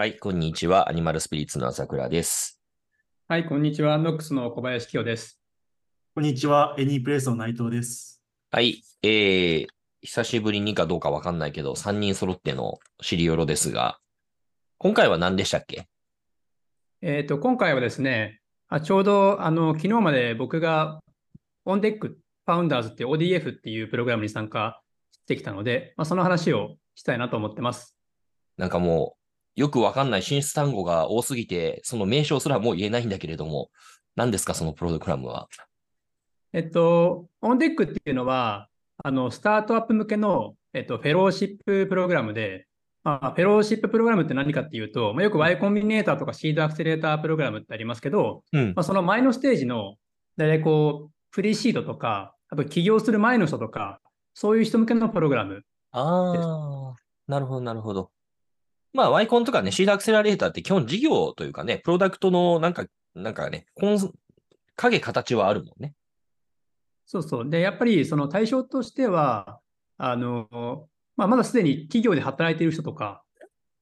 はい、こんにちは。アニマルスピリッツの朝倉です。はい、こんにちは。ノックスの小林清です。こんにちは。エニープレイスの内藤です。はい、えー、久しぶりにかどうかわかんないけど、3人揃ってのシリオロですが、今回は何でしたっけ？えっと、今回はですね、あちょうどあの昨日まで僕が On Deck Founders っていう ODF っていうプログラムに参加してきたので、まあ、その話をしたいなと思ってます。なんかもう、よくわかんない進出単語が多すぎて、その名称すらもう言えないんだけれども、何ですか、そのプログラムは？えっと、オンデックっていうのは、あの、スタートアップ向けの、えっと、フェローシッププログラムで、まあ、フェローシッププログラムって何かっていうと、まあ、よく Y コンビネーターとかシードアクセレータープログラムってありますけど、うん。まあ、その前のステージの、大体こう、プリシードとか、あと起業する前の人とか、そういう人向けのプログラム。あー、なるほど、なるほど。まあ、ワイコンとかね、シードアクセラレーターって基本事業というかね、プロダクトのなんか、なんかね、影形はあるもんね。そうそう。で、やっぱりその対象としては、あの、まあ、まだすでに企業で働いている人とか、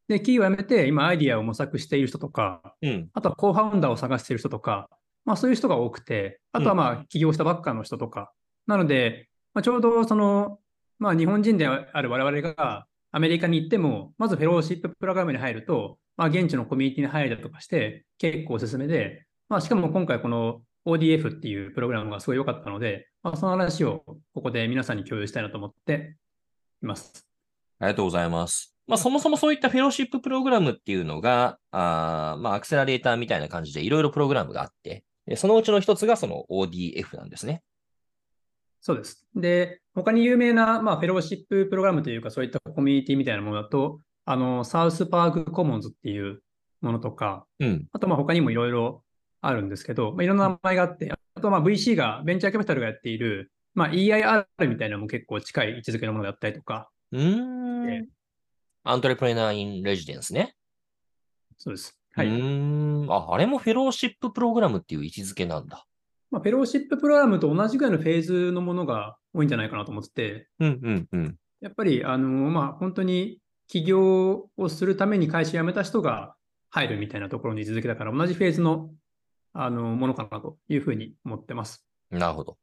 で、企業を辞めて今アイディアを模索している人とか、うん。あとはコーファウンダーを探している人とか、まあそういう人が多くて、あとはまあ起業したばっかの人とか。なので、まあ、ちょうどその、まあ日本人である我々がアメリカに行っても、まずフェローシッププログラムに入ると、まあ現地のコミュニティに入るだとかして、結構おすすめで、まあしかも今回この ODF っていうプログラムがすごい良かったので、まあその話をここで皆さんに共有したいなと思っています。ありがとうございます。まあ、そもそもそういったフェローシッププログラムっていうのが、あーまあ、アクセラレーターみたいな感じでいろいろプログラムがあって、でそのうちの一つがその ODF なんですね。そうです。で、他に有名な、まあ、フェローシッププログラムというか、そういったコミュニティみたいなものだと、あの、サウスパークコモンズっていうものとか、うん。あと、まあ、他にもいろいろあるんですけど、まあ、いろんな名前があって、あと、まあ、VC が、ベンチャーキャピタルがやっている、まあ、EIR みたいなのも結構近い位置づけのものだったりとか、うん。アントレプレナー・イン・レジデンスね。そうです。はい。うーん。あ、あれもフェローシッププログラムっていう位置づけなんだ。まあ、フェローシッププログラムと同じぐらいのフェーズのものが多いんじゃないかなと思ってて、うんうんうん。やっぱり、あの、まあ、本当に起業をするために会社辞めた人が入るみたいなところに位置づけだから、同じフェーズの、あの、ものかなというふうに思ってます。なるほど。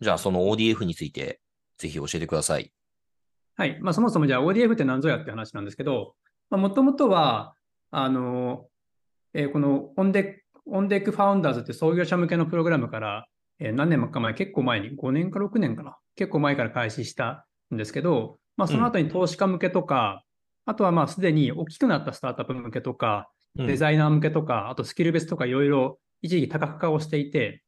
じゃあ、その ODF について、ぜひ教えてください。はい。まあ、そもそもじゃあ ODF って何ぞやって話なんですけど、もともとは、あの、えーこの On Deck、On Deck Founders って創業者向けのプログラムから、えー何年か前、結構前に、5年か6年かな。結構前から開始したんですけど、まあ、その後に投資家向けとか、あとはまあ、すでに大きくなったスタートアップ向けとか、うんデザイナー向けとか、あとスキル別とかいろいろ一時期多角化をしていて、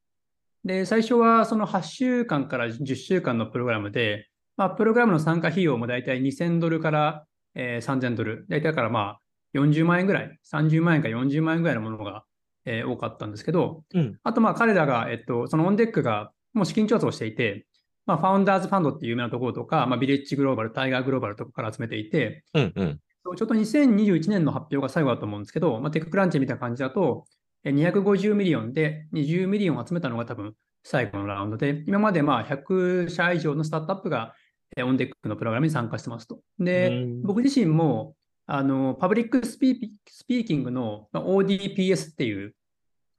で、最初はその8週間から10週間のプログラムで、まあ、プログラムの参加費用も大体2000ドルから、えー3000ドル。大体だからまあ40万円ぐらい、30万円か40万円ぐらいのものが、えー多かったんですけど、うん。あとまあ彼らが、えっと、そのオンデックがもう資金調達をしていて、まあ、ファウンダーズファンドっていう有名なところとか、まあ、ビレッジグローバル、タイガーグローバルとかから集めていて、うんうん。ちょっと2021年の発表が最後だと思うんですけど、まあ、テッククランチみたいな感じだと、え250 million で20 million を集めたのが多分最後のラウンドで、今までまあ100社以上のスタートアップがえ On Deck のプログラムに参加してますと。でうん、僕自身もあの public spea speaking のまあ ODPS っていう、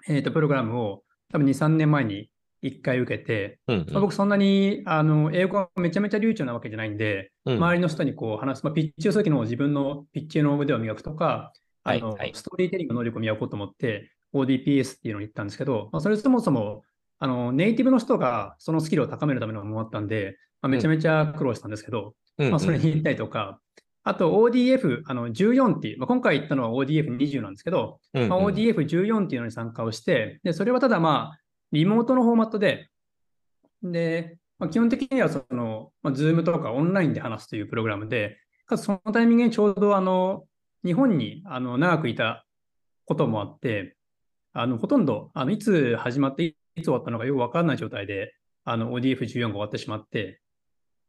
えーとプログラムを多分2、3年前に1回受けて、うんまあ、僕そんなにあの英語がめちゃめちゃ流暢なわけじゃないんで、うん。周りの人にこう話す、まあ、ピッチをする時の自分のピッチの腕を磨くとか、あのはい。はいストーリーテリングの能力を磨こうと思って、ODPS っていうのに行ったんですけど、まあ、それそもそもあのネイティブの人がそのスキルを高めるためのものだったんで、まあ、めちゃめちゃ苦労したんですけど、うんうん。まあ、それに行ったりとか、あと ODF あの14っていう、まあ、今回行ったのは ODF20 なんですけど、うんうん。まあ、ODF14 っていうのに参加をして、でそれはただまあ、リモートのフォーマットで、で、まあ、基本的にはその、まあ、Zoom とかオンラインで話すというプログラムで、かつそのタイミングにちょうどあの日本にあの長くいたこともあって、あのほとんどあのいつ始まっていつ終わったのかよくわからない状態であの ODF14 が終わってしまって、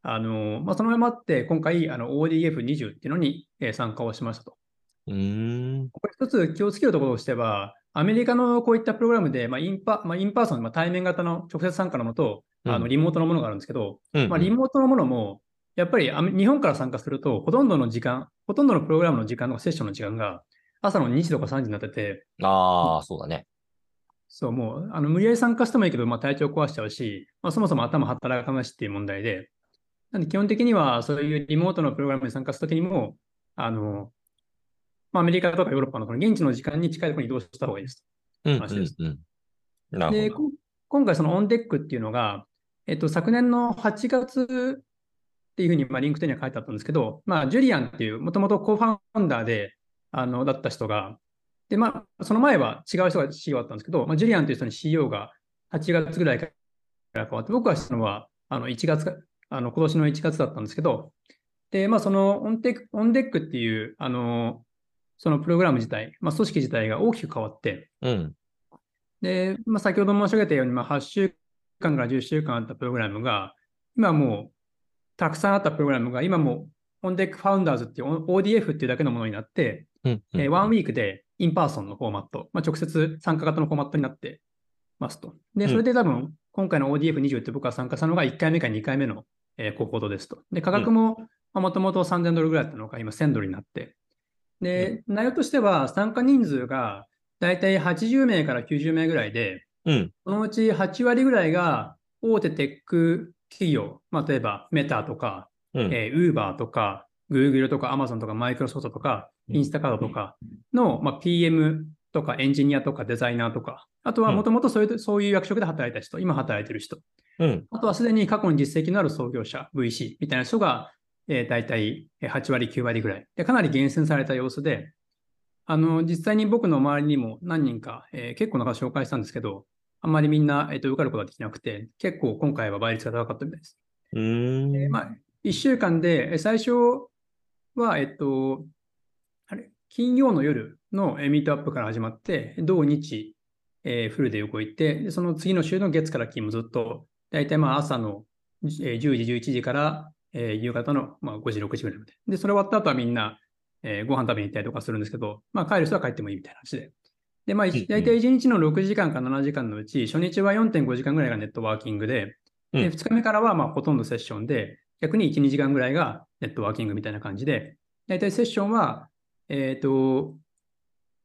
あのまあ、そのままあって、今回あの ODF20 っていうのに、えー参加をしましたと。うーん。これ一つ気をつけるところとしては、アメリカのこういったプログラムで、まあ、 in-per まあ、 in-person、まあ、対面型の直接参加のもと、あうんのリモートのものがあるんですけど、うんうんまあ、リモートのものも、やっぱり日本から参加すると、ほとんどの時間、ほとんどのプログラムの時間とかセッションの時間が朝の2時とか3時になってて、ああ、そうだね。そう、もう、あの無理やり参加してもいいけど、まあ、体調壊しちゃうし、まあ、そもそも頭働かないしっていう問題で、なんで基本的にはそういうリモートのプログラムに参加するときにも、あの、まあ、アメリカとかヨーロッパのこの現地の時間に近いところに移動した方がいいです。うん、うん話で今回その On Deck っていうのが、えっと、昨年の8月っていうふうに、まあ、 LinkedIn には書いてあったんですけど、まあ、ジュリアンっていう、もともと co-founder で、あの、だった人が、で、まあ、その前は違う人が CEO だったんですけど、まあ、ジュリアンという人に CEO が8月ぐらいから変わって、僕がしたのは、あの、1月か、あの、今年の1月だったんですけど、で、まあ、その On Deck、On Deck っていう、あの、そのプログラム自体、まあ、組織自体が大きく変わって、うん。で、まあ、先ほど申し上げたように、まあ、8週間から10週間あったプログラムが、今もう、たくさんあったプログラムが、今もう、 On Deck Founders っていう ODF っていうだけのものになって、うん。うんえー one week で in-person のフォーマット、まあ、直接参加型のフォーマットになってますと。で、うんそれで多分、今回の ODF20 って僕が参加したのが1回目か2回目の、えー cohort ですと。で、価格ももともと3000ドルぐらいだったのが今1000ドルになって。で、内容としては参加人数がだいたい80名から90名ぐらいで、うん。そのうち8割ぐらいが大手テック企業、まあ、例えばメタとか、うん。えー、Uber とか、Google とか Amazon とか Microsoft とか、インスタカードとかの、まあ、PM とかエンジニアとかデザイナーとか、あとはもともとそういうそういう役職で働いた人、今働いてる人、うん。あとはすでに過去に実績のある創業者、VC みたいな人が、えー、大体えー8割、9割ぐらいで、かなり厳選された様子で、あの実際に僕の周りにも何人か、えー結構な方紹介したんですけど、あんまりみんな、えーと受かることができなくて、結構今回は倍率が高かったみたいです。うーん。まあ、1週間で、え最初は、えっと、あれ、金曜の夜のえミートアップから始まって、土日、えーフルで動いて、でその次の週の月から金もずっと、だいたいまあ朝のえー10時、11時から、えー夕方のまあ5時、6時ぐらいまで。で、それ終わった後はみんな、えーご飯食べに行ったりとかするんですけど、まあ帰る人は帰ってもいいみたいな話で。で、まあ、うんうんだいたい1日の6時間か7時間のうち、初日は4.5時間ぐらいがネットワーキングで、うんで2日目からはまあほとんどセッションで、逆に1、2時間ぐらいがネットワーキングみたいな感じで、だいたいセッションは、えっ、と、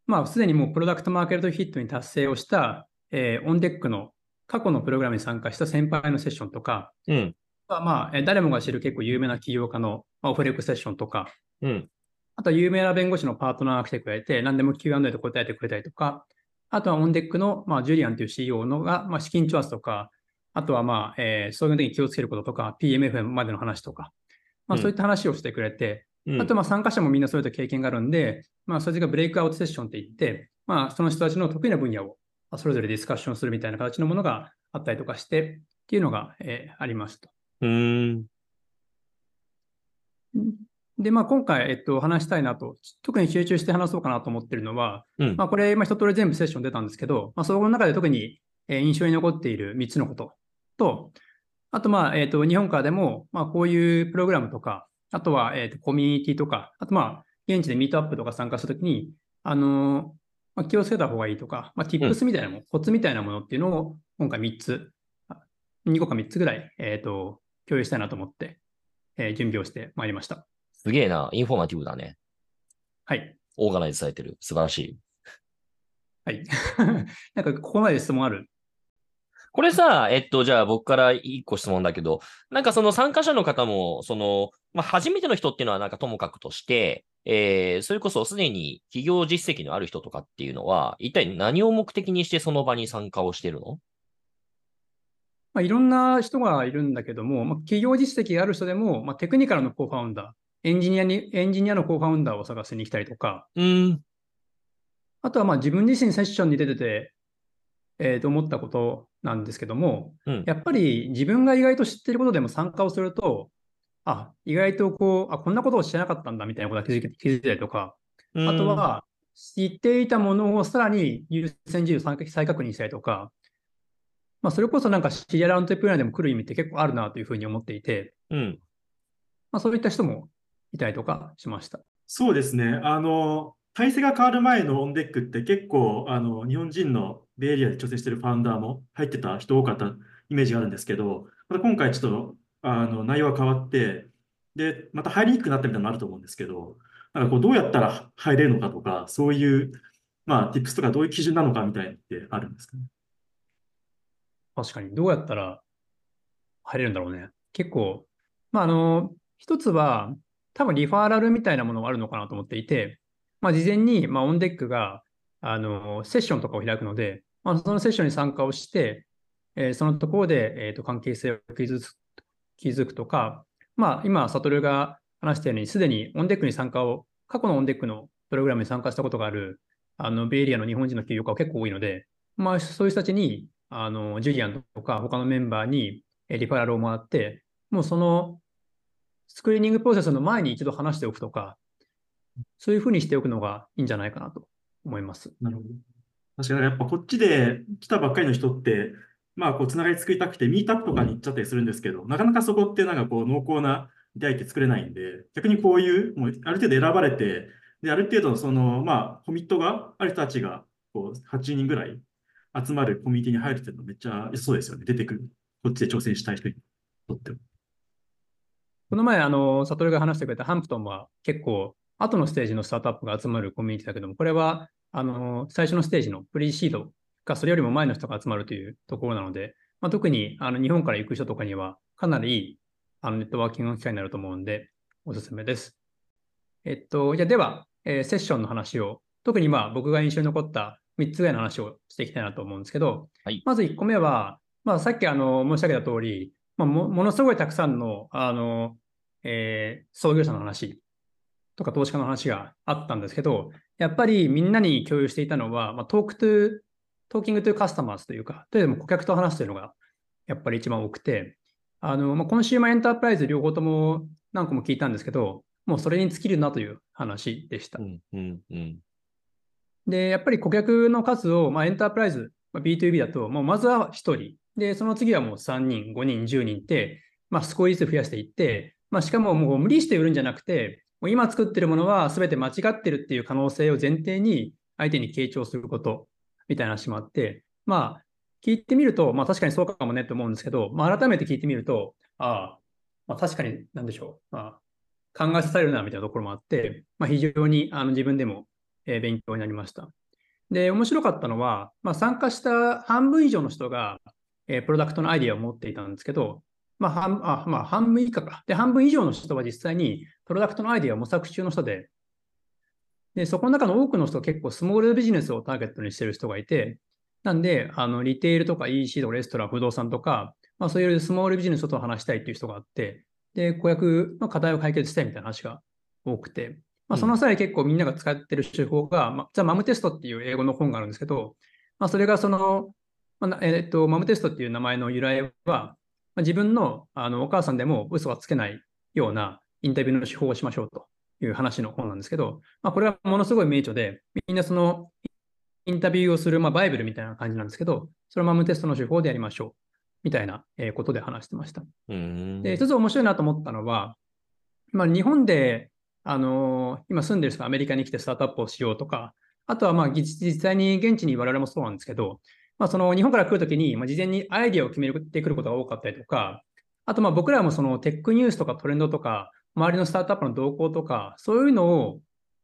まあ、すでにもうプロダクトマーケットヒットに達成をした、えーオンデックの過去のプログラムに参加した先輩のセッションとか、うん。あまあ、えー誰もが知る結構有名な起業家の、まあ、オフレックセッションとか、うん。あとは有名な弁護士のパートナーが来てくれて、何でも Q&A で答えてくれたりとか、あとはオンデックの、まあ、ジュリアンという CEO のが、まあ、資金調達とか、あとはまあ、えーそういう時に気をつけることとか、PMFM までの話とか、まあ、うんそういった話をしてくれて、うん。あとまあ参加者もみんなそれぞれ経験があるんで、まあ、それがブレイクアウトセッションって言って、まあ、その人たちの得意な分野をまあそれぞれディスカッションするみたいな形のものがあったりとかして、っていうのが、えーありました。うーん。で、まあ、今回、えっと、話したいなと、特に集中して話そうかなと思ってるのは、うんまあ、これ、まあ、一通り全部セッション出たんですけど、まあ、その中で特に、えー印象に残っている3つのことと、あと、まあ、えっと、日本からでも、まあ、こういうプログラムとか、あとは、えっと、コミュニティとか、あと、まあ、現地でミートアップとか参加したときに、あのーまあ、気をつけた方がいいとか、まあ、tips みたいなもの、コツみたいなものっていうのを、今回3つ、あ2個か3つぐらい、えっと、共有したいなと思って、えー準備をしてまいりました。すげえな。インフォーマティブだね。はい。オーガナイズされてる。素晴らしい。はい。なんか、ここまで質問ある？これさ、えっと、じゃあ僕から一個質問だけど、なんかその参加者の方も、その、まあ、初めての人っていうのはなんかともかくとして、えー、それこそすでに企業実績のある人とかっていうのは、一体何を目的にしてその場に参加をしてるの？まあ、いろんな人がいるんだけども、まあ、企業実績がある人でも、まあ、テクニカルのコーファウンダー、エンジニアに、エンジニアのコーファウンダーを探しに来たりとか、うーん。あとはまあ自分自身セッションに出てて、えーと思ったことなんですけども、うんやっぱり自分が意外と知っていることでも参加をすると、あ、意外とこう、あ、こんなことを知らなかったんだみたいなことが気づい気づいたりとか、あとは、知っていたものをさらに優先順位を再再確認したりとか、まあ、それこそなんかシリアルアントレプレナーでも来る意味って結構あるなというふうに思っていて、うん、うん。まあ、そういった人もいたりとかしました。そうですね。あの、体制が変わる前のオンデックって結構、あの、日本人のベイエリアで調整してるファウンダーも入ってた人多かったイメージがあるんですけど、また今回ちょっと、あの、内容が変わって、で、また入りにくくなったみたいなのもあると思うんですけど、なんかこうどうやったら入れるのかとか、そういう、まあ、tips とかどういう基準なのかみたいなのってあるんですか？ね。確かに、どうやったら入れるんだろうね。結構、まあ、あの、一つは、多分リファーラルみたいなものがあるのかなと思っていて、まあ、事前に、まあ、オンデックが、あの、セッションとかを開くので、まあ、そのセッションに参加をして、えーそのところで、えーと関係性を築く築くとか、まあ、今、サトルが話したように、すでに On Deck に参加を、過去の On Deck のプログラムに参加したことがある、あの、ベイエリアの日本人の起業家は結構多いので、まあ、そういう人たちに、あの、ジュリアンとか他のメンバーにリファラルをもらって、もうそのスクリーニングプロセスの前に一度話しておくとか、そういうふうにしておくのがいいんじゃないかなと。思います。なるほど。確かにやっぱこっちで来たばっかりの人って、まあこうつながり作りたくてミートアップとかに行っちゃったりするんですけど、なかなかそこってなんかこう濃厚な出会いって作れないんで、逆にこういう、もうある程度選ばれて、で、ある程度その、まあコミットがある人たちがこう8人ぐらい集まるコミュニティに入るっていうのはめっちゃそうですよね。出てくる。こっちで挑戦したい人にとっても。この前、あの、サトルが話してくれたハンプトンは結構、後のステージのスタートアップが集まるコミュニティだけども、これは、あの、最初のステージのプリシードか、それよりも前の人が集まるというところなので、まあ、特にあの日本から行く人とかには、かなりいいあのネットワーキングの機会になると思うんで、おすすめです。えっと、じゃあでは、えーセッションの話を、特にまあ僕が印象に残った3つぐらいの話をしていきたいなと思うんですけど、はいまず1個目は、まあ、さっきあの申し上げた通り、まあ、もものすごいたくさんのあの、えー創業者の話とか投資家の話があったんですけど、やっぱりみんなに共有していたのは、まあ、 talk to、talking to customers というか、というよりも顧客と話すというのがやっぱり一番多くて、あの、まあ、 consumer enterprise 両方とも何個も聞いたんですけど、もうそれに尽きるなという話でしたう。ん、うん、うん。で、やっぱり顧客の数を、まあ、 enterprise、まあ、B2B だと、もうまずは1人。で、その次はもう3人、5人、10人って、まあ、少しずつ増やしていって、まあ、しかももう無理して売るんじゃなくて、もう今作ってるものは全て間違ってるっていう可能性を前提に相手に傾聴することみたいな話もあって、まあ、聞いてみると、まあ確かにそうかもねと思うんですけど、まあ改めて聞いてみると、ああ、まあ確かになんでしょう。まあ、考えさせられるなみたいなところもあって、まあ非常にあの自分でもえ勉強になりました。で、面白かったのは、まあ、参加した半分以上の人が、えプロダクトのアイディアを持っていたんですけど、まあ半あまあ、半分以下か。で、半分以上の人は実際にプロダクトのアイディアを模索中の人で、で、そこの中の多くの人は結構スモールビジネスをターゲットにしている人がいて、なんで、あの、リテールとか EC とかレストラン、不動産とか、まあそういうスモールビジネスと話したいっていう人があって、で、顧客の課題を解決したいみたいな話が多くて、まあ、その際結構みんなが使ってる手法が、まあ、ザ・マムテストっていう英語の本があるんですけど、まあ、それがその、まあなえっと、マムテストっていう名前の由来は、まあ、自分のあのお母さんでも嘘はつけないようなインタビューの手法をしましょうという話の本なんですけど、まあ、これはものすごい名著で、みんなそのインタビューをする、まあ、バイブルみたいな感じなんですけど、それをマムテストの手法でやりましょうみたいなえーことで話してました。うん。で、一つ面白いなと思ったのは、まあ、日本で、あの今住んでる人がアメリカに来てスタートアップをしようとか、あとはまあ実実際に現地に我々もそうなんですけど、まあ、その日本から来るときに、まあ、事前にアイディアを決めてくることが多かったりとか、あとまあ僕らもそのテックニュースとかトレンドとか、周りのスタートアップの動向とか、そういうのを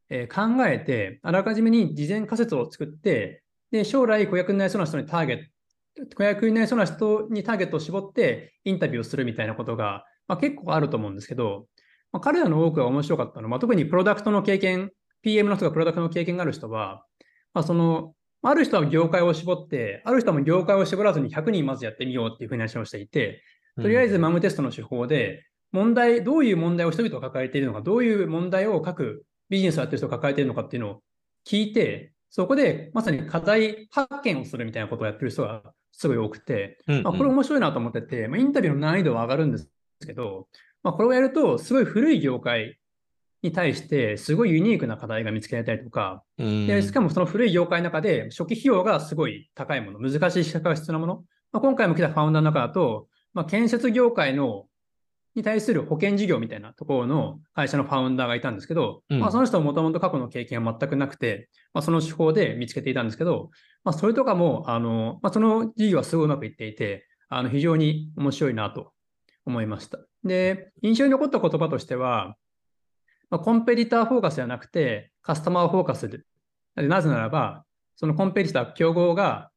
考えて、あらかじめに事前仮説を作って、で、将来顧客になりそうな人にターゲット、顧客になりそうな人にターゲットを絞ってインタビューをするみたいなことが、まあ、結構あると思うんですけど、まあ、彼らの多くが面白かったのは、まあ、特にプロダクトの経験、PM の人がプロダクトの経験がある人は、まあ、その、ある人は業界を絞って、ある人はもう業界を絞らずに100人まずやってみようっていうふうに話をしていて、とりあえずマムテストの手法で、問題、どういう問題を人々が抱えているのか、どういう問題を各ビジネスをやってる人が抱えているのかっていうのを聞いて、そこでまさに課題発見をするみたいなことをやってる人がすごい多くて、うん。まあ、これ面白いなと思ってて、まあ、インタビューの難易度は上がるんですけど、まあ、これをやると、すごい古い業界に対して、すごいユニークな課題が見つけられたりとか、うんでしかもその古い業界の中で初期費用がすごい高いもの、難しい資格が必要なもの。まあ、今回も来たファウンダーの中だと、まあ、建設業界のに対する保険事業みたいなところの会社のファウンダーがいたんですけど、うんまあ、その人はもともと過去の経験は全くなくて、まあ、その手法で見つけていたんですけど、まあ、それとかも、あの、まあ、その事業はすごいうまくいっていて、あの、非常に面白いなと思いました。で、印象に残った言葉としては、まあ、コンペティターフォーカスではなくて、カスタマーフォーカスで。なぜならば、そのコンペティター、競合が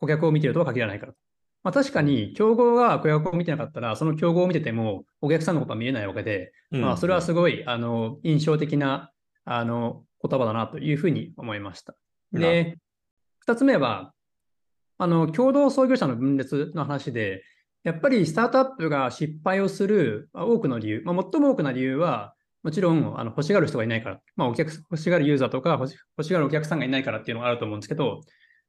顧客を見ているとは限らないから。まあ、確かに、競合が顧客を見てなかったら、その競合を見てても、お客さんのことは見えないわけで、まあ、それはすごい、あの、印象的な、あの、言葉だなというふうに思いました。で、二つ目は、あの、共同創業者の分裂の話で、やっぱりスタートアップが失敗をする多くの理由、まあ、最も多くの理由は、もちろんあの欲しがる人がいないから、まあ、お客欲しがるユーザーとか欲し欲しがるお客さんがいないからっていうのがあると思うんですけど、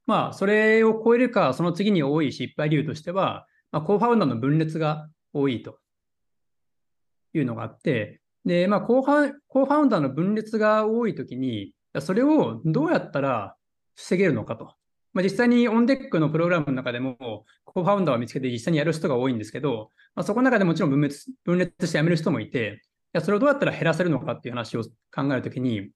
まあ、それを超えるか、その次に多い失敗理由としては、まあ、 co-founder の分裂が多いというのがあって、で、まあ、 co-founder の分裂が多いときに、それをどうやったら防げるのかと。まあ、実際に On Deck のプログラムの中でも、 co-founder を見つけて実際にやる人が多いんですけど、まあ、そこの中でもちろん分裂分裂して辞める人もいて、やそれをどうやったら減らせるのかっていう話を考えるときに、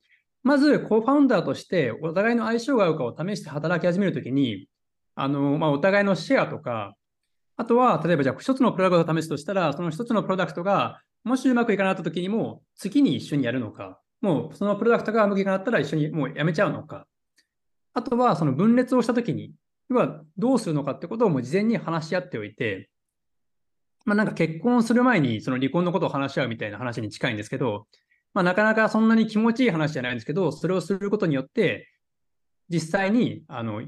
まず、コーファウンダーとしてお互いの相性が合うかを試して働き始めるときに、あの、まあ、お互いのシェアとか、あとは、例えばじゃあ一つのプロダクトを試すとしたら、その一つのプロダクトがもしうまくいかなかったときにも、次に一緒にやるのか、もうそのプロダクトがうまくいかなかったら一緒にもうやめちゃうのか、あとはその分裂をしたときに、要はどうするのかってことをもう事前に話し合っておいて、まあ、なんか結婚する前にその離婚のことを話し合うみたいな話に近いんですけど、まあ、なかなかそんなに気持ちいい話じゃないんですけど、それをすることによって、実際に、あの、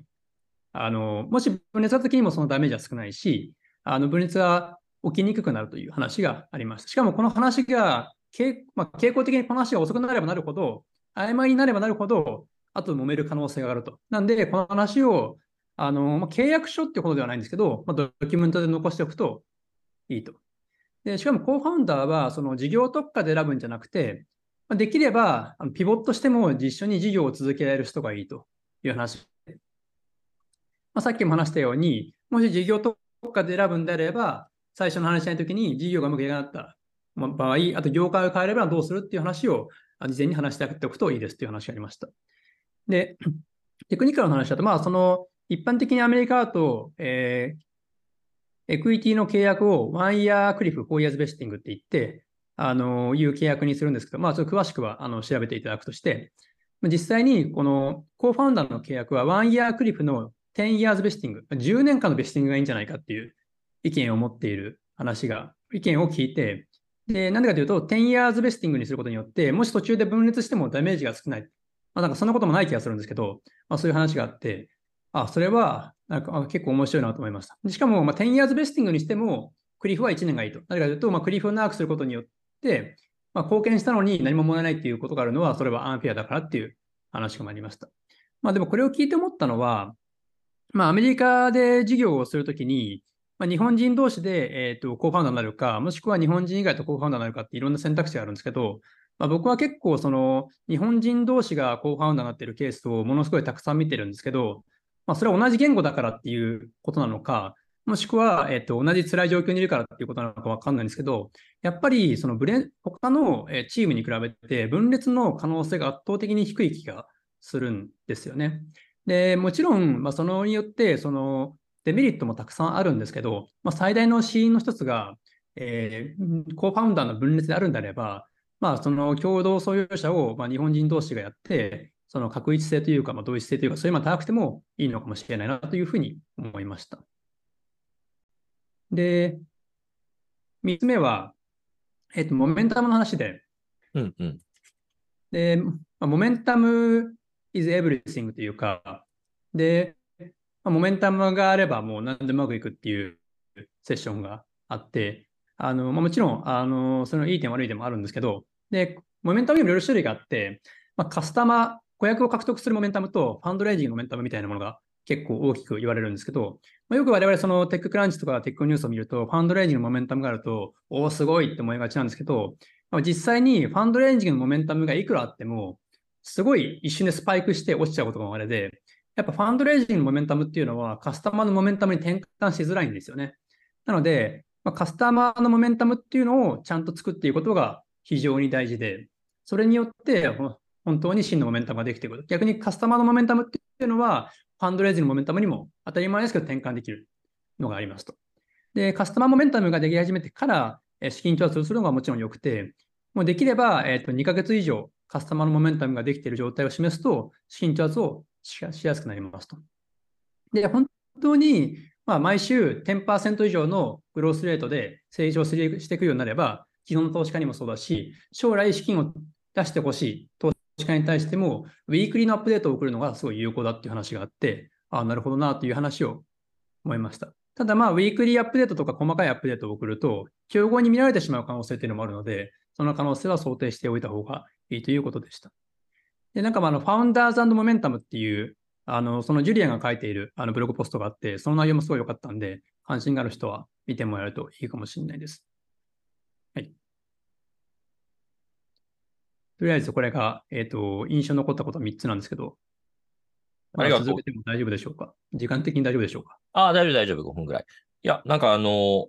あの、もし分裂した時にもそのダメージは少ないし、あの、分裂が起きにくくなるという話がありました。しかもこの話が、まあ、傾向的にこの話が遅くなればなるほど、曖昧になればなるほど、あと揉める可能性があると。なんで、この話を、あの、まあ、契約書ってことではないんですけど、まあ、ドキュメントで残しておくといいと。で、しかもコーファウンダーは、その事業特化で選ぶんじゃなくて、できれば、ピボットしても一緒に事業を続けられる人がいいという話。まあ、さっきも話したように、もし事業特化で選ぶんであれば、最初の話し合いの時に事業がうまくいかなかった場合、あと業界を変えればどうするっていう話を事前に話しておくといいですっていう話がありました。で、テクニカルの話だと、まあ、その、一般的にアメリカだと、えー、 equity の契約を one year cliff、four years vesting って言って、あの、いう契約にするんですけど、まあ、ちょっと詳しくは、あの、調べていただくとして、実際に、この、コーファウンダーの契約は、ワンイヤークリフの10 years ベスティング、10年間のベスティングがいいんじゃないかっていう意見を持っている話が、意見を聞いて、で、なんでかというと、10 years ベスティングにすることによって、もし途中で分裂してもダメージが少ない。まあ、なんかそんなこともない気がするんですけど、まあ、そういう話があって、あ、それは、なんか結構面白いなと思いました。しかも、まあ、10 years ベスティングにしても、クリフは1年がいいと。なぜかというと、まあ、クリフを長くすることによって、まあ、貢献したのに何ももらえないっていうことがあるのは、それはアンフェアだからっていう話がありました。まあ、でもこれを聞いて思ったのは、まあ、アメリカで事業をするときに、まあ、日本人同士で、えーと、コーファウンダーになるか、もしくは日本人以外とコーファウンダーになるかっていろんな選択肢があるんですけど、まあ、僕は結構その日本人同士がコーファウンダーになっているケースをものすごいたくさん見てるんですけど、まあ、それは同じ言語だからっていうことなのか、もしくは、えっと、同じ辛い状況にいるからっていうことなのかわかんないんですけど、やっぱりそのブレ他のチームに比べて分裂の可能性が圧倒的に低い気がするんですよね。で、もちろん、まあ、そのによって、そのデメリットもたくさんあるんですけど、まあ、最大の死因の一つが、えー、コーファウンダーの分裂であるんであれば、まあ、その共同創業者を、まあ、日本人同士がやって、その確一性というか、まあ、同一性というか、そういうのは高くてもいいのかもしれないなというふうに思いました。で、3つ目は、えっ、と、モメンタムの話で、うんうん、で、まあ、モメンタム is everything というか、で、まあ、モメンタムがあればもう何でもうまくいくっていうセッションがあって、あのまあ、もちろん、あのそのいい点悪い点もあるんですけど、で、モメンタムにもいろいろ種類があって、まあ、カスタマー、顧客を獲得する momentum と fundraising の momentum みたいなものが結構大きく言われるんですけど、まあ、よく我々その TechCrunch とかテックニュースを見ると、 fundraising の momentum があると、おお、すごいって思いがちなんですけど、まあ、実際に fundraising の momentum がいくらあっても、すごい一瞬でスパイクして落ちちゃうことが稀で、やっぱファンドレイジングのモメンタムっていうのはカスタマーのモメンタムに転換しづらいんですよね。なので、まあ、カスタマーのモメンタムっていうのをちゃんと作っていくことが非常に大事で、それによって本当に真のモメンタムができていくこと。逆にカスタマーのモメンタムっていうのは、ファンドレイジングのモメンタムにも当たり前ですけど転換できるのがありますと。で、カスタマーモメンタムができ始めてから資金調達をするのがもちろん良くて、もうできれば、えっ、と、2ヶ月以上カスタマーのモメンタムができている状態を示すと、資金調達をしやすくなりますと。で、本当に、まあ、毎週10%以上のグロースレートで成長していくようになれば、既存の投資家にもそうだし、将来資金を出してほしい投資家に対しても、ウィークリーのアップデートを送るのがすごい有効だっていう話があって、ああ、なるほどなという話を思いました。ただまあ、ウィークリーアップデートとか細かいアップデートを送ると、競合に見られてしまう可能性っていうのもあるので、その可能性は想定しておいた方がいいということでした。で、なんかま、あの、ファウンダーズモメンタムっていう、あの、そのジュリアンが書いているあのブログポストがあって、その内容もすごい良かったんで、関心がある人は見てもらえるといいかもしれないです。はい。とりあえずこれが、えっ、ー、と、印象に残ったことは3つなんですけど、ありがとう。続けても大丈夫でしょうか？時間的に大丈夫でしょうか？ああ、大丈夫、大丈夫。5分ぐらい。いや、なんかあの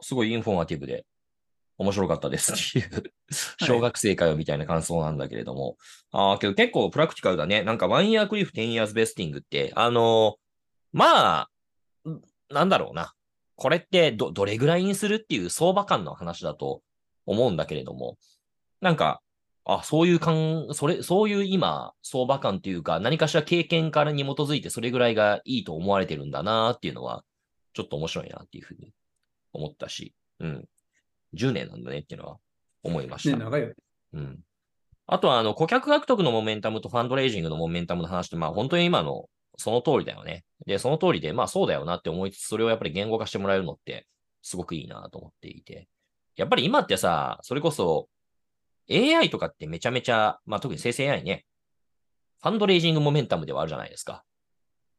すごいインフォマティブで面白かったですっていう小学生かよみたいな感想なんだけれども。はい、ああ、けど結構プラクティカルだね。なんかワンイヤークリフ10 years ベスティングって、あのまあ、なんだろうな。これってど、どれぐらいにするっていう相場感の話だと思うんだけれども、なんか、あ、そういう感、それ、そういう今、相場感というか、何かしら経験からに基づいてそれぐらいがいいと思われてるんだなっていうのは、ちょっと面白いなっていうふうに思ったし、うん。10年なんだねっていうのは思いました。ね、長いよ。うん。あとは、あの、顧客獲得のモメンタムとファンドレイジングのモメンタムの話って、まあ本当に今のその通りだよね。で、その通りで、まあそうだよなって思いつつ、それをやっぱり言語化してもらえるのって、すごくいいなと思っていて。やっぱり今ってさ、それこそ、AI とかってめちゃめちゃ、まあ特に生成 AI ね、ファンドレイジングモメンタムではあるじゃないですか。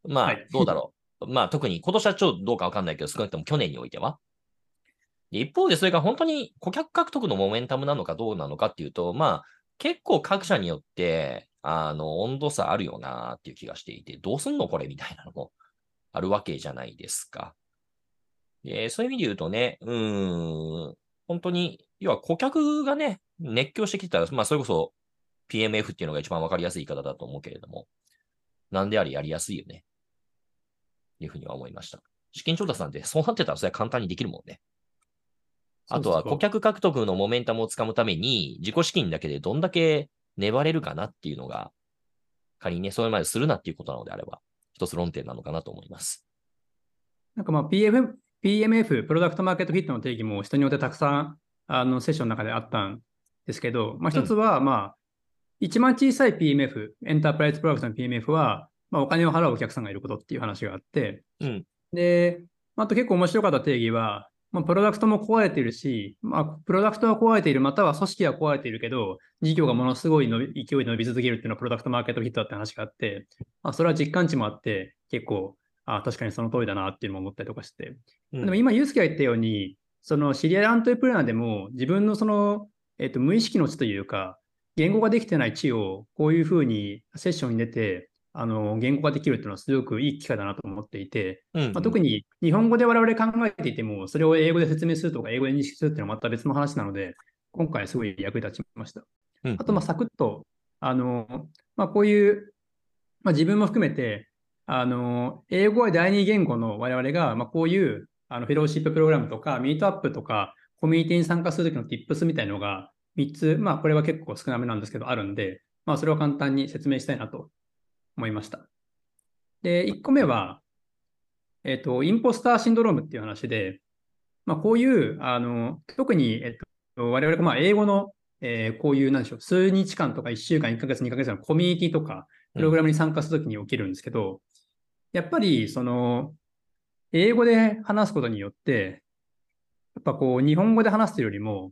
まあ、どうだろう。まあ特に今年はちょっとどうかわかんないけど、少なくとも去年においては。一方でそれが本当に顧客獲得のモメンタムなのかどうなのかっていうと、まあ結構各社によって、あの、温度差あるよなっていう気がしていて、どうすんのこれみたいなのもあるわけじゃないですか。でそういう意味で言うとね、うん、本当に、要は顧客がね、熱狂してきてたら、まあそれこそ PMF っていうのが一番わかりやすい言い方だと思うけれども、なんであれやりやすいよね。いうふうには思いました。資金調達なんてそうなってたらそれは簡単にできるもんね。あとは顧客獲得のモメンタムをつかむために、自己資金だけでどんだけ粘れるかなっていうのが、仮にね、それまでするなっていうことなのであれば、一つ論点なのかなと思います。なんかまあ PMF、プロダクトマーケットフィットの定義も人によってたくさんあのセッションの中であったんですけど、まあ、一つは、まあ、一番小さい PMF、エンタープライズプロダクトの PMF は、まあ、お金を払うお客さんがいることっていう話があって、うん、で、あと結構面白かった定義は、まあ、プロダクトも壊れているし、まあ、プロダクトは壊れている、または組織は壊れているけど、事業がものすごい勢いで伸び続けるっていうのはプロダクトマーケットヒットだって話があって、まあ、それは実感値もあって、結構、あ確かにその通りだなっていうのも思ったりとかして。うん、でも今、ユースケが言ったように、そのシリアルアントレプレナーでも自分のその、えっと、無意識の知というか、言語ができてない知をこういうふうにセッションに出て、あの言語化できるっていうのはすごくいい機会だなと思っていて、うんうん、まあ、特に日本語で我々考えていても、それを英語で説明するとか、英語で認識するっていうのはまた別の話なので、今回すごい役に立ちました。うん、あと、まあ、サクッと、あのまあ、こういう、まあ、自分も含めて、あの英語は第二言語の我々が、まあ、こういうあのフェローシッププログラムとか、ミートアップとか、コミュニティに参加するときの Tips みたいのが3つ、まあ、これは結構少なめなんですけど、あるんで、まあ、それを簡単に説明したいなと思いました。で、1個目は、えっ、と、インポスターシンドロームっていう話で、まあ、こういう、あの、特に、えっ、と、我々がまあ英語の、えー、こういう、なんでしょう、数日間とか1週間、1ヶ月、2ヶ月のコミュニティとか、プログラムに参加するときに起きるんですけど、うん、やっぱり、その、英語で話すことによって、やっぱこう、日本語で話すよりも、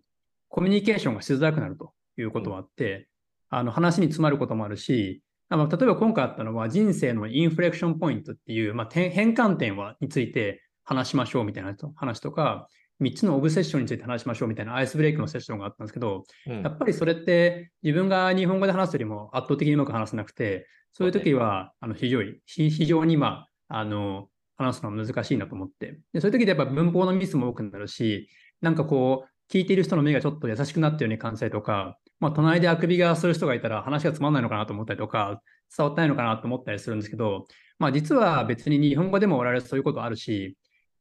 コミュニケーションがしづらくなるということはあって、うん、あの、話に詰まることもあるし、例えば今回あったのは人生のインフレクションポイントっていう、まあ、変換点はについて話しましょうみたいな話とか、3つのオブセッションについて話しましょうみたいなアイスブレイクのセッションがあったんですけど、うん、やっぱりそれって自分が日本語で話すよりも圧倒的にうまく話せなくて、そういう時はあの非常に、非常にまあ、あの、話すのは難しいなと思って。でそういう時でやっぱ文法のミスも多くなるし、なんかこう、聞いている人の目がちょっと優しくなったように感じたりとか、まあ、隣であくびがする人がいたら話がつまんないのかなと思ったりとか、伝わってないのかなと思ったりするんですけど、まあ、実は別に日本語でも我々そういうことあるし、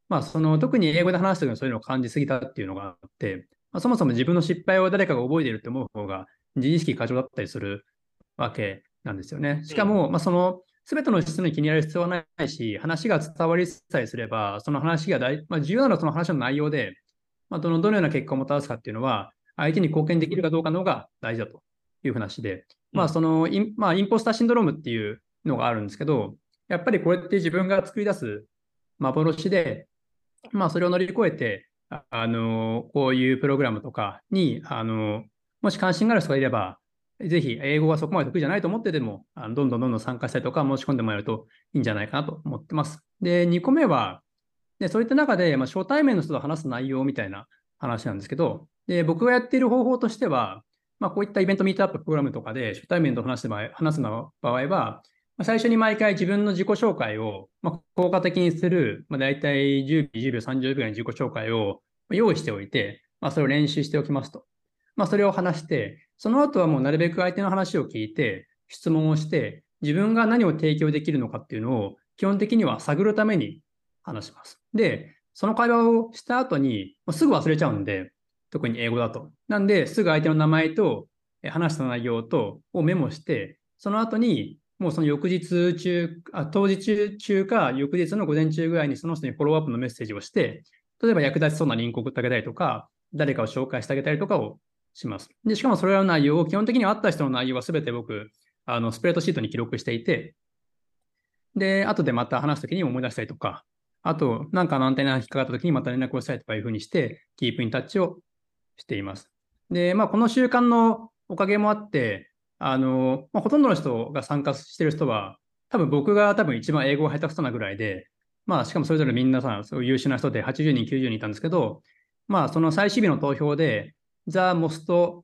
まあ、その特に英語で話すときにそういうのを感じすぎたっていうのがあって、まあ、そもそも自分の失敗を誰かが覚えているって思う方が自意識過剰だったりするわけなんですよね。しかも、まあ、その全ての質問に気になる必要はないし、話が伝わりさえすれば、その話が大、まあ、重要なのはその話の内容で、まあ、どのどのような結果をもたらすかっていうのは、相手に貢献できるかどうかの方が大事だという話で、まあ、そのイン、まあ、インポスターシンドロームっていうのがあるんですけど、やっぱりこれって自分が作り出す幻で、まあ、それを乗り越えて、あの、こういうプログラムとかに、あの、もし関心がある人がいれば、ぜひ、英語がそこまで得意じゃないと思ってても、あのどんどんどんどん参加したりとか申し込んでもらえるといいんじゃないかなと思ってます。で、2個目は、でそういった中で、まあ、初対面の人と話す内容みたいな話なんですけど、で僕がやっている方法としては、まあ、こういったイベントミートアッププログラムとかで初対面と話す場合話す場合は、最初に毎回自分の自己紹介を、ま、効果的にする、まあ、大体10秒、10秒、30秒ぐらいの自己紹介を用意しておいて、まあ、それを練習しておきますと。まあ、それを話して、その後はもうなるべく相手の話を聞いて、質問をして、自分が何を提供できるのかっていうのを基本的には探るために話します。で、その会話をした後に、もうすぐ忘れちゃうんで、特に英語だと。なんで、すぐ相手の名前と話した内容とをメモして、その後にもうその翌日中、あ当日中か翌日の午前中ぐらいにその人にフォローアップのメッセージをして、例えば役立ちそうなリンクを送ってあげたりとか、誰かを紹介してあげたりとかをします。で、しかもそれらの内容を基本的にあった人の内容は全て僕、あのスプレッドシートに記録していて、で、後でまた話すときに思い出したりとか、あと、なんかのアンテナが引っかかったときにまた連絡をしたりとかいうふうにして、キープインタッチをしています。で、まあ、この習慣のおかげもあって、あの、まあ、ほとんどの人が参加してる人は、多分僕が多分一番英語が下手くそなぐらいで、まあ、しかもそれぞれみんなさ、そう優秀な人で80人、90人いたんですけど、まあ、その最終日の投票で、The Most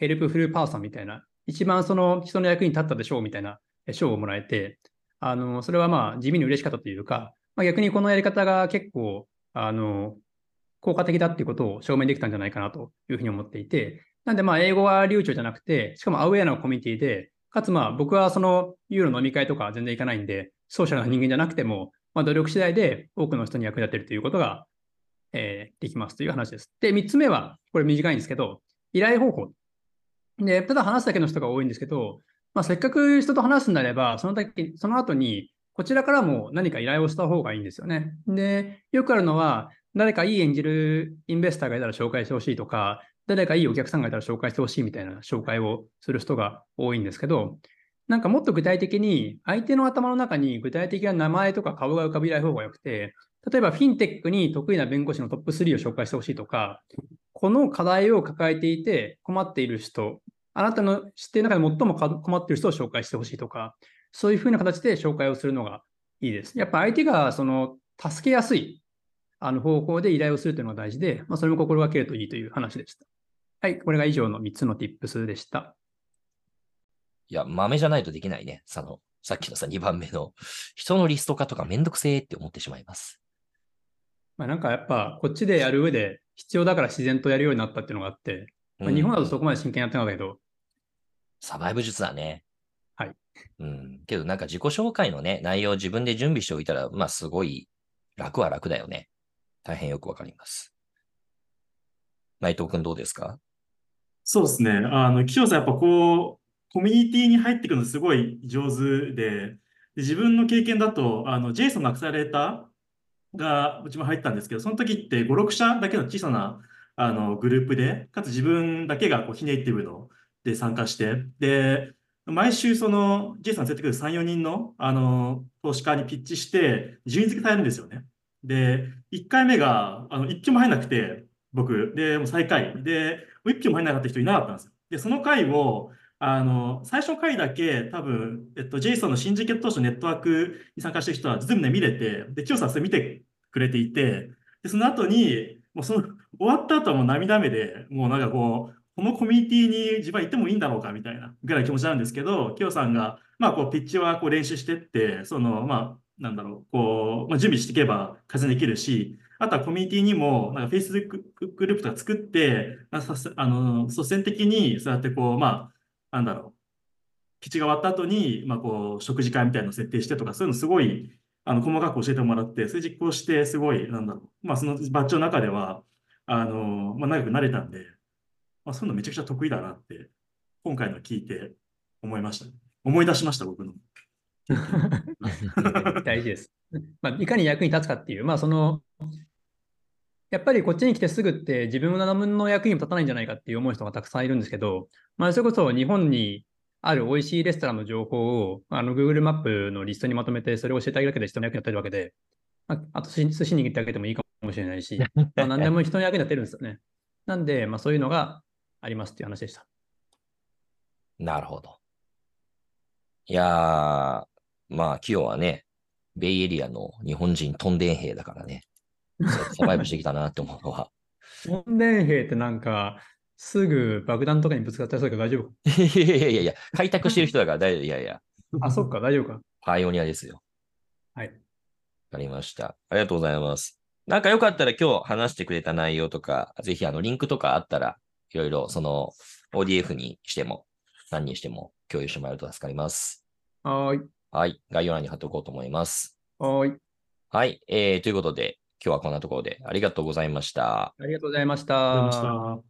Helpful Person みたいな、一番その人の役に立ったでしょうみたいな賞をもらえて、あの、それはまあ、地味に嬉しかったというか、まあ、逆にこのやり方が結構、あの、効果的だっていうことを証明できたんじゃないかなというふうに思っていて、なんで、まあ、英語は流暢じゃなくて、しかもアウェアなコミュニティで、かつ、まあ、僕はその、ユーロ飲み会とか全然行かないんで、ソーシャルな人間じゃなくても、まあ、努力次第で多くの人に役立てるということが、えー、できますという話です。で、3つ目は、これ短いんですけど、依頼方法。で、ただ話すだけの人が多いんですけど、まあ、せっかく人と話すんであれば、その時、その後に、こちらからも何か依頼をした方がいいんですよね。で、よくあるのは、誰かいい演じるインベスターがいたら紹介してほしいとか、誰かいいお客さんがいたら紹介してほしいみたいな紹介をする人が多いんですけど、なんかもっと具体的に、相手の頭の中に具体的な名前とか顔が浮かびない方が良くて、例えばフィンテックに得意な弁護士のトップ3を紹介してほしいとか、この課題を抱えていて困っている人、あなたの知っている中で最も困っている人を紹介してほしいとか、そういうふうな形で紹介をするのがいいです。やっぱ相手がその助けやすいあの方法で依頼をするというのが大事で、まあ、それも心がけるといいという話でした。はい、これが以上の3つの tips でした。いや、豆じゃないとできないね。その、さっきのさ、2番目の、人のリスト化とかめんどくせーって思ってしまいます。まあなんかやっぱ、こっちでやる上で必要だから自然とやるようになったっていうのがあって、まあ、日本だとそこまで真剣にやってなかったけど、うん、サバイブ術だね。はい。うん。けどなんか自己紹介のね、内容を自分で準備しておいたら、まあすごい楽は楽だよね。大変よくわかります。内藤君どうですか？そうですね。あの、岸本さん、やっぱこう、コミュニティに入ってくるのすごい上手で、で自分の経験だと、あの、JSON のアクセラレーターがうちも入ったんですけど、その時って5、6社だけの小さなあのグループで、かつ自分だけがこう非ネイティブので参加して、で、毎週その JSON 連れてくる3、4人のあの投資家にピッチして、順位付けされるんですよね。で、1回目があの1票も入んなくて、僕、で、もう最下位。で、1票も入んなかった人いなかったんですよ。で、その回を、あの、最初の回だけ多分、えっと、JSON の新事件当初ネットワークに参加してる人はズームで見れて、で、清さんそれ見てくれていて、で、その後に、もうその、終わった後はもう涙目で、もうなんかこう、このコミュニティに自分は行ってもいいんだろうかみたいなぐらい気持ちなんですけど、清さんが、まあ、こう、ピッチはこう練習してって、その、まあ、なんだろう、こう、まあ、準備していけば改善できるし、あとはコミュニティにも、なんか Facebook グループとか作って、あの、率先的に、そうやってこう、まあ、なんだろう、基地が終わった後に、まあ、こう、食事会みたいなの設定してとか、そういうのすごい、あの、細かく教えてもらって、それ実行して、すごい、なんだろう、まあ、そのバッジの中では、あの、まあ、長くなれたんで、まあ、そういうのめちゃくちゃ得意だなって、今回の聞いて思いました。思い出しました、僕の。大事です。まあ、いかに役に立つかっていう、まあ、その、やっぱりこっちに来てすぐって自分の何の役にも立たないんじゃないかっていう思う人がたくさんいるんですけど、まあ、それこそ日本にある美味しいレストランの情報をあの Google マップのリストにまとめて、それを教えてあげるだけで人の役に立てるわけで、まあ、あと寿司握ってあげてもいいかもしれないし、まあ、何でも人の役に立てるんですよね。なんで、まあ、そういうのがありますっていう話でした。なるほど。いやー、まあ、キヨはね、ベイエリアの日本人トンデン兵だからね、サバイブしてきたなって思うのは。トンデン兵ってなんか、すぐ爆弾とかにぶつかったりするから大丈夫いやいやいやいや、開拓してる人だから大丈夫。いやいや、あ、そっか、大丈夫か。パイオニアですよ。はい。わかりました。ありがとうございます。なんかよかったら今日話してくれた内容とか、ぜひあのリンクとかあったら、いろいろその ODF にしても、何にしても共有してもらえると助かります。はーい。はい。概要欄に貼っておこうと思います。はーい。はい。えー、ということで、今日はこんなところでありがとうございました。ありがとうございまし。た。